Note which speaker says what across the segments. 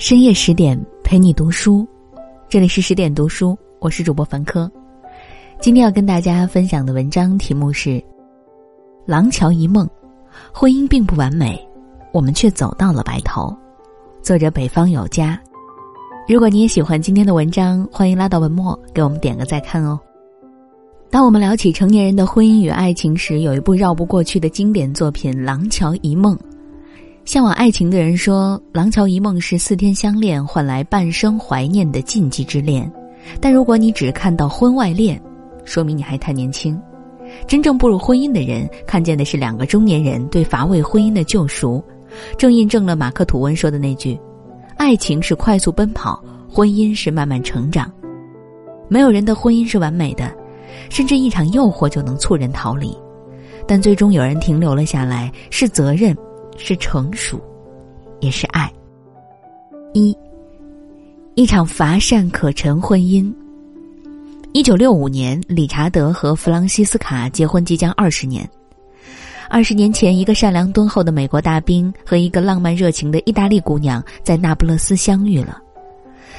Speaker 1: 深夜十点陪你读书，这里是十点读书，我是主播凡科。今天要跟大家分享的文章题目是《廊桥遗梦》，婚姻并不完美，我们却走到了白头。作者北方有家。如果你也喜欢今天的文章，欢迎拉到文末给我们点个再看哦。当我们聊起成年人的婚姻与爱情时，有一部绕不过去的经典作品《廊桥遗梦》。向往爱情的人说，《廊桥遗梦》是四天相恋换来半生怀念的禁忌之恋。但如果你只看到婚外恋，说明你还太年轻。真正步入婚姻的人，看见的是两个中年人对乏味婚姻的救赎，正印证了马克·吐温说的那句：“爱情是快速奔跑，婚姻是慢慢成长。”没有人的婚姻是完美的，甚至一场诱惑就能促人逃离，但最终有人停留了下来，是责任。是成熟，也是爱。一，一场乏善可陈婚姻。一九六五年，理查德和弗朗西斯卡结婚即将二十年。二十年前，一个善良敦厚的美国大兵和一个浪漫热情的意大利姑娘在那不勒斯相遇了。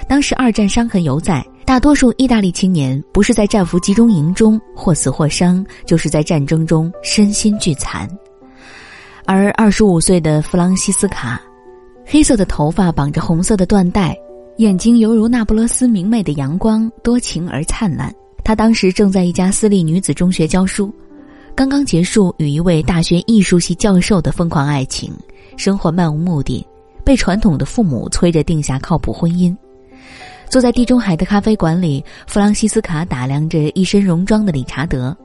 Speaker 1: 当时二战伤痕犹在，大多数意大利青年不是在战俘集中营中或死或伤，就是在战争中身心俱残。而二十五岁的弗朗西斯卡，黑色的头发绑着红色的缎带，眼睛犹如那不勒斯明媚的阳光，多情而灿烂。她当时正在一家私立女子中学教书，刚刚结束与一位大学艺术系教授的疯狂爱情，生活漫无目的，被传统的父母催着定下靠谱婚姻。坐在地中海的咖啡馆里，弗朗西斯卡打量着一身戎装的理查德。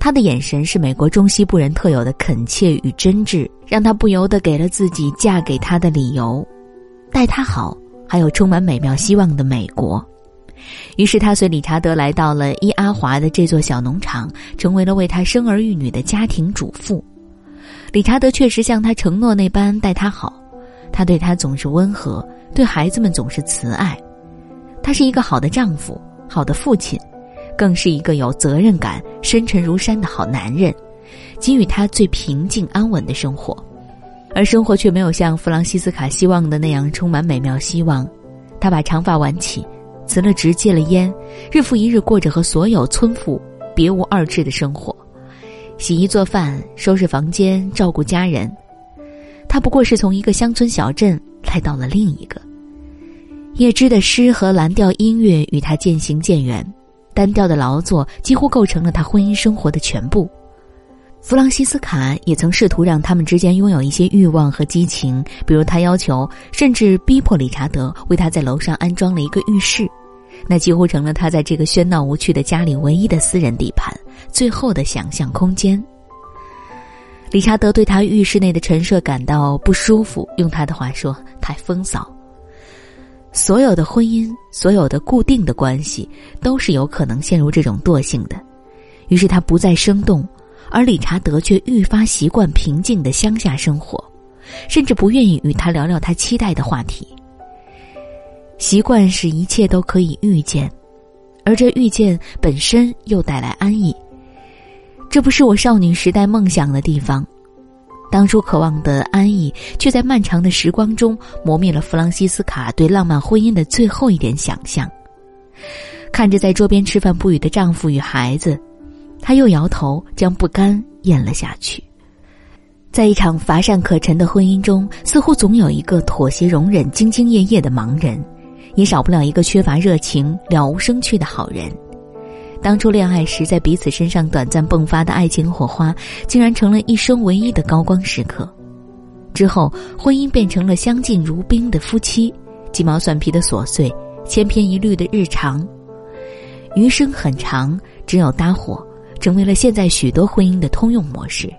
Speaker 1: 他的眼神是美国中西部人特有的恳切与真挚，让他不由得给了自己嫁给他的理由，待他好，还有充满美妙希望的美国。于是他随理查德来到了伊阿华的这座小农场，成为了为他生儿育女的家庭主妇。理查德确实像他承诺那般待他好，他对他总是温和，对孩子们总是慈爱。他是一个好的丈夫，好的父亲。更是一个有责任感、深沉如山的好男人，给予他最平静安稳的生活，而生活却没有像弗朗西斯卡希望的那样充满美妙希望。他把长发挽起，辞了职，戒了烟，日复一日过着和所有村妇别无二致的生活，洗衣做饭、收拾房间、照顾家人。他不过是从一个乡村小镇来到了另一个。叶芝的诗和蓝调音乐与他渐行渐远。单调的劳作几乎构成了他婚姻生活的全部。弗朗西斯卡也曾试图让他们之间拥有一些欲望和激情，比如他要求甚至逼迫理查德为他在楼上安装了一个浴室，那几乎成了他在这个喧闹无趣的家里唯一的私人地盘，最后的想象空间。理查德对他浴室内的陈设感到不舒服，用他的话说，太风骚。所有的婚姻，所有的固定的关系，都是有可能陷入这种惰性的。于是他不再生动，而理查德却愈发习惯平静的乡下生活，甚至不愿意与他聊聊他期待的话题。习惯使一切都可以预见，而这预见本身又带来安逸。这不是我少女时代梦想的地方。当初渴望的安逸，却在漫长的时光中磨灭了弗朗西斯卡对浪漫婚姻的最后一点想象。看着在桌边吃饭不语的丈夫与孩子，她又摇头，将不甘咽了下去。在一场乏善可陈的婚姻中，似乎总有一个妥协、容忍、兢兢业业的盲人，也少不了一个缺乏热情、了无生趣的好人。当初恋爱时，在彼此身上短暂迸发的爱情火花，竟然成了一生唯一的高光时刻。之后，婚姻变成了相敬如宾的夫妻，鸡毛蒜皮的琐碎，千篇一律的日常。余生很长，只有搭伙，成为了现在许多婚姻的通用模式。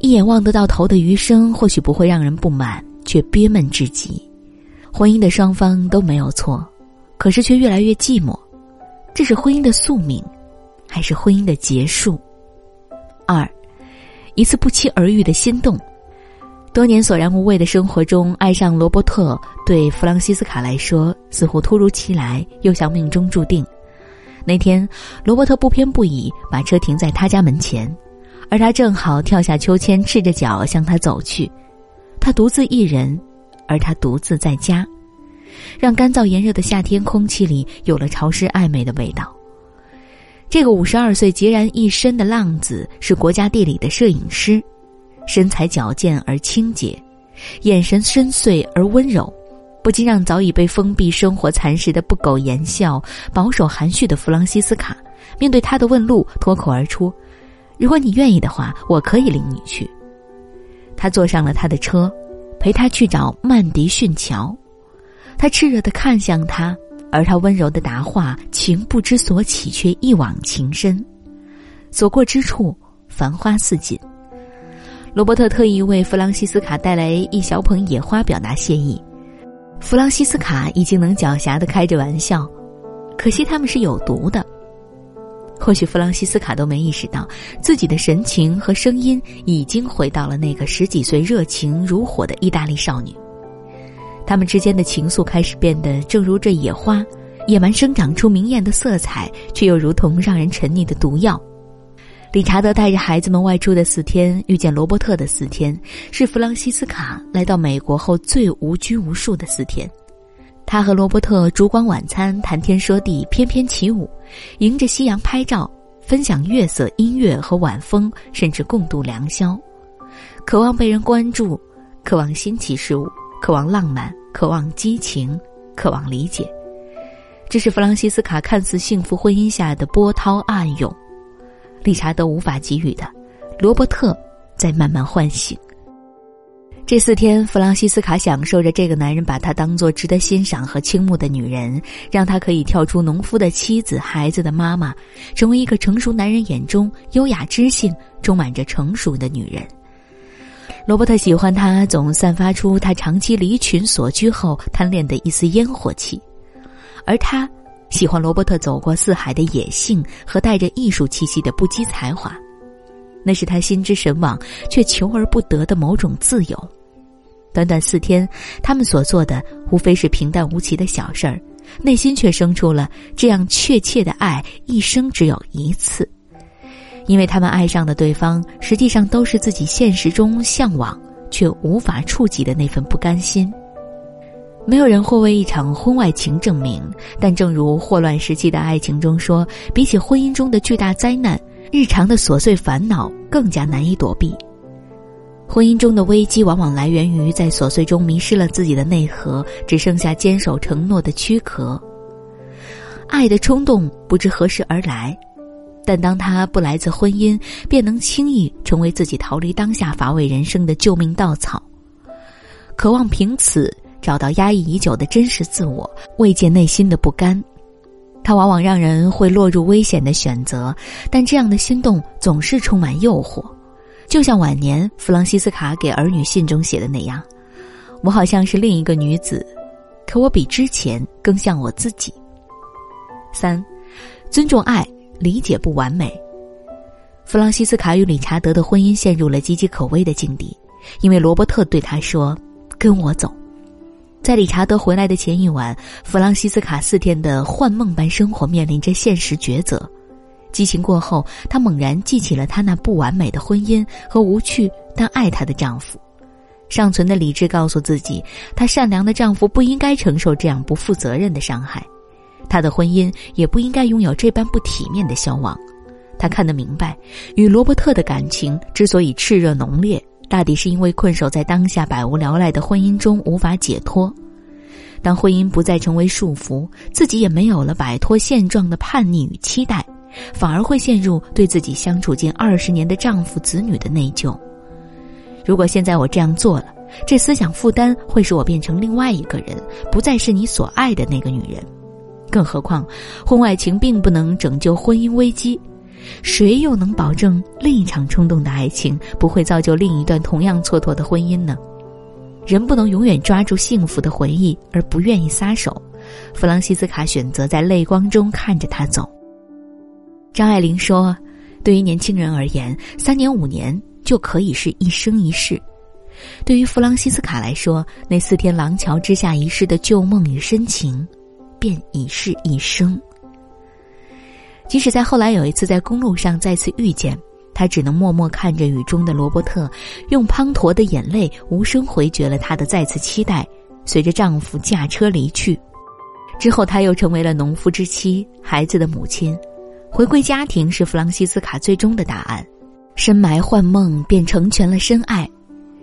Speaker 1: 一眼望得到头的余生，或许不会让人不满，却憋闷至极。婚姻的双方都没有错，可是却越来越寂寞。这是婚姻的宿命，还是婚姻的结束？二，一次不期而遇的心动。多年索然无味的生活中，爱上罗伯特对弗朗西斯卡来说似乎突如其来，又像命中注定。那天，罗伯特不偏不倚把车停在他家门前，而他正好跳下秋千，赤着脚向他走去。他独自一人，而他独自在家，让干燥炎热的夏天空气里有了潮湿暧昧的味道。这个五十二岁孑然一身的浪子是国家地理的摄影师，身材矫健而清洁，眼神深邃而温柔，不禁让早已被封闭生活蚕食的不苟言笑、保守含蓄的弗朗西斯卡，面对他的问路脱口而出：“如果你愿意的话，我可以领你去。”他坐上了他的车，陪他去找曼迪逊桥。他炽热的看向他。而他温柔的答话，情不知所起，却一往情深。所过之处，繁花似锦。罗伯特特意为弗朗西斯卡带来一小捧野花，表达谢意。弗朗西斯卡已经能狡黠的开着玩笑，可惜他们是有毒的。或许弗朗西斯卡都没意识到，自己的神情和声音已经回到了那个十几岁热情如火的意大利少女。他们之间的情愫开始变得，正如这野花，野蛮生长出明艳的色彩，却又如同让人沉溺的毒药。理查德带着孩子们外出的四天，遇见罗伯特的四天，是弗朗西斯卡来到美国后最无拘无束的四天。他和罗伯特烛光晚餐，谈天说地，翩翩起舞，迎着夕阳拍照，分享月色、音乐和晚风，甚至共度良宵。渴望被人关注，渴望新奇事物，渴望浪漫。渴望激情，渴望理解，这是弗朗西斯卡看似幸福婚姻下的波涛暗涌，理查德无法给予的，罗伯特在慢慢唤醒。这四天，弗朗西斯卡享受着这个男人把她当做值得欣赏和倾慕的女人，让她可以跳出农夫的妻子、孩子的妈妈，成为一个成熟男人眼中优雅、知性、充满着成熟的女人。罗伯特喜欢她总散发出他长期离群所居后贪恋的一丝烟火气，而他喜欢罗伯特走过四海的野性和带着艺术气息的不羁才华，那是他心之神往却求而不得的某种自由。短短四天，他们所做的无非是平淡无奇的小事儿，内心却生出了这样确切的爱，一生只有一次。因为他们爱上的对方，实际上都是自己现实中向往却无法触及的那份不甘心。没有人会为一场婚外情证明，但正如霍乱时期的爱情中说，比起婚姻中的巨大灾难，日常的琐碎烦恼更加难以躲避。婚姻中的危机往往来源于在琐碎中迷失了自己的内核，只剩下坚守承诺的躯壳。爱的冲动不知何时而来。但当他不来自婚姻，便能轻易成为自己逃离当下乏味人生的救命稻草。渴望凭此找到压抑已久的真实自我，慰藉内心的不甘。他往往让人会落入危险的选择，但这样的心动总是充满诱惑。就像晚年弗朗西斯卡给儿女信中写的那样：“我好像是另一个女子，可我比之前更像我自己。”三，尊重爱。理解不完美，弗朗西斯卡与理查德的婚姻陷入了岌岌可危的境地，因为罗伯特对他说：“跟我走。”在理查德回来的前一晚，弗朗西斯卡四天的幻梦般生活面临着现实抉择。激情过后，她猛然记起了她那不完美的婚姻和无趣但爱她的丈夫。尚存的理智告诉自己，她善良的丈夫不应该承受这样不负责任的伤害。他的婚姻也不应该拥有这般不体面的消亡。他看得明白，与罗伯特的感情之所以炽热浓烈，大抵是因为困守在当下百无聊赖的婚姻中无法解脱。当婚姻不再成为束缚，自己也没有了摆脱现状的叛逆与期待，反而会陷入对自己相处近二十年的丈夫、子女的内疚。如果现在我这样做了，这思想负担会使我变成另外一个人，不再是你所爱的那个女人。更何况，婚外情并不能拯救婚姻危机，谁又能保证另一场冲动的爱情不会造就另一段同样蹉跎的婚姻呢？人不能永远抓住幸福的回忆而不愿意撒手。弗朗西斯卡选择在泪光中看着他走。张爱玲说：“对于年轻人而言，三年五年就可以是一生一世；对于弗朗西斯卡来说，那四天廊桥之下一世的旧梦与深情。”便已是一生。即使在后来有一次在公路上再次遇见，他只能默默看着雨中的罗伯特，用滂沱的眼泪无声回绝了他的再次期待，随着丈夫驾车离去。之后，她又成为了农夫之妻，孩子的母亲。回归家庭是弗朗西斯卡最终的答案。深埋幻梦，便成全了深爱；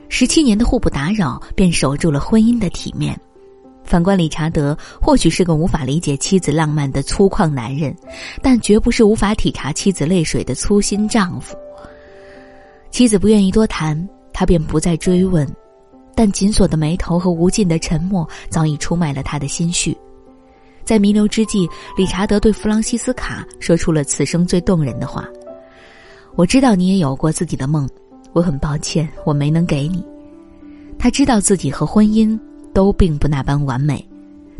Speaker 1: 十七年的互不打扰，便守住了婚姻的体面。反观理查德，或许是个无法理解妻子浪漫的粗犷男人，但绝不是无法体察妻子泪水的粗心丈夫。妻子不愿意多谈，他便不再追问，但紧锁的眉头和无尽的沉默早已出卖了他的心绪。在弥留之际，理查德对弗朗西斯卡说出了此生最动人的话。我知道你也有过自己的梦，我很抱歉我没能给你。他知道自己和婚姻都并不那般完美，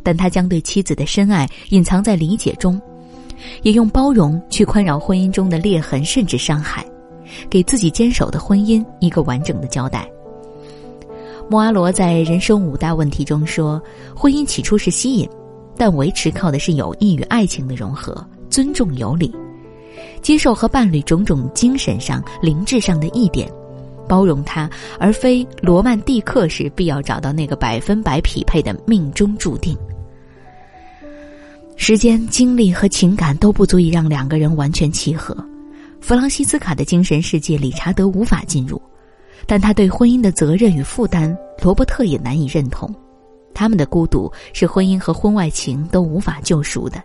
Speaker 1: 但他将对妻子的深爱隐藏在理解中，也用包容去宽饶婚姻中的裂痕甚至伤害，给自己坚守的婚姻一个完整的交代。莫阿罗在人生五大问题中说：婚姻起初是吸引，但维持靠的是友谊与爱情的融合，尊重有礼。接受和伴侣种种精神上、灵智上的异点，包容他，而非罗曼蒂克时必要找到那个百分百匹配的命中注定。时间、精力和情感都不足以让两个人完全契合。弗朗西斯卡的精神世界，理查德无法进入；但他对婚姻的责任与负担，罗伯特也难以认同。他们的孤独是婚姻和婚外情都无法救赎的。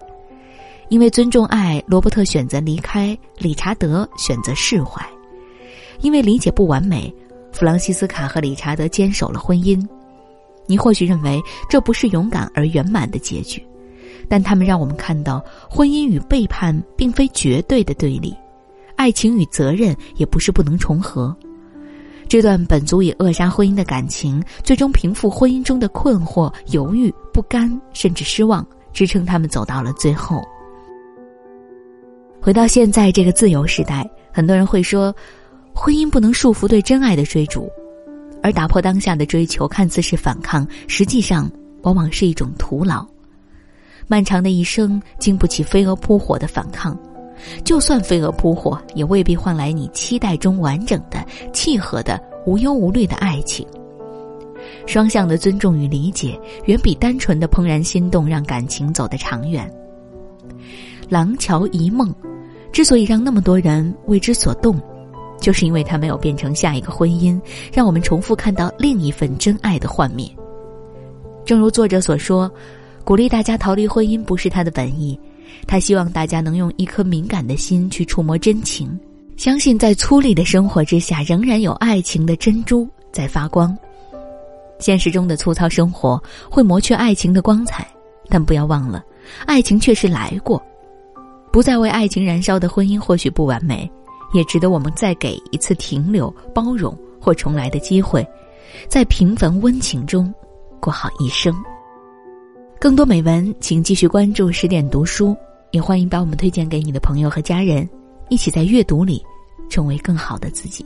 Speaker 1: 因为尊重爱，罗伯特选择离开，理查德选择释怀。因为理解不完美，弗朗西斯卡和理查德坚守了婚姻。你或许认为这不是勇敢而圆满的结局，但他们让我们看到，婚姻与背叛并非绝对的对立，爱情与责任也不是不能重合。这段本足以扼杀婚姻的感情，最终平复婚姻中的困惑、犹豫、不甘，甚至失望，支撑他们走到了最后。回到现在这个自由时代，很多人会说，婚姻不能束缚对真爱的追逐，而打破当下的追求看似是反抗，实际上往往是一种徒劳。漫长的一生经不起飞蛾扑火的反抗，就算飞蛾扑火，也未必换来你期待中完整的、契合的、无忧无虑的爱情。双向的尊重与理解，远比单纯的怦然心动让感情走得长远。廊桥遗梦。之所以让那么多人为之所动，就是因为它没有变成下一个婚姻，让我们重复看到另一份真爱的幻灭。正如作者所说，鼓励大家逃离婚姻不是他的本意，他希望大家能用一颗敏感的心去触摸真情，相信在粗粝的生活之下，仍然有爱情的珍珠在发光。现实中的粗糙生活会磨去爱情的光彩，但不要忘了，爱情确实来过。不再为爱情燃烧的婚姻或许不完美，也值得我们再给一次停留、包容或重来的机会，在平凡温情中过好一生。更多美文，请继续关注十点读书，也欢迎把我们推荐给你的朋友和家人，一起在阅读里成为更好的自己。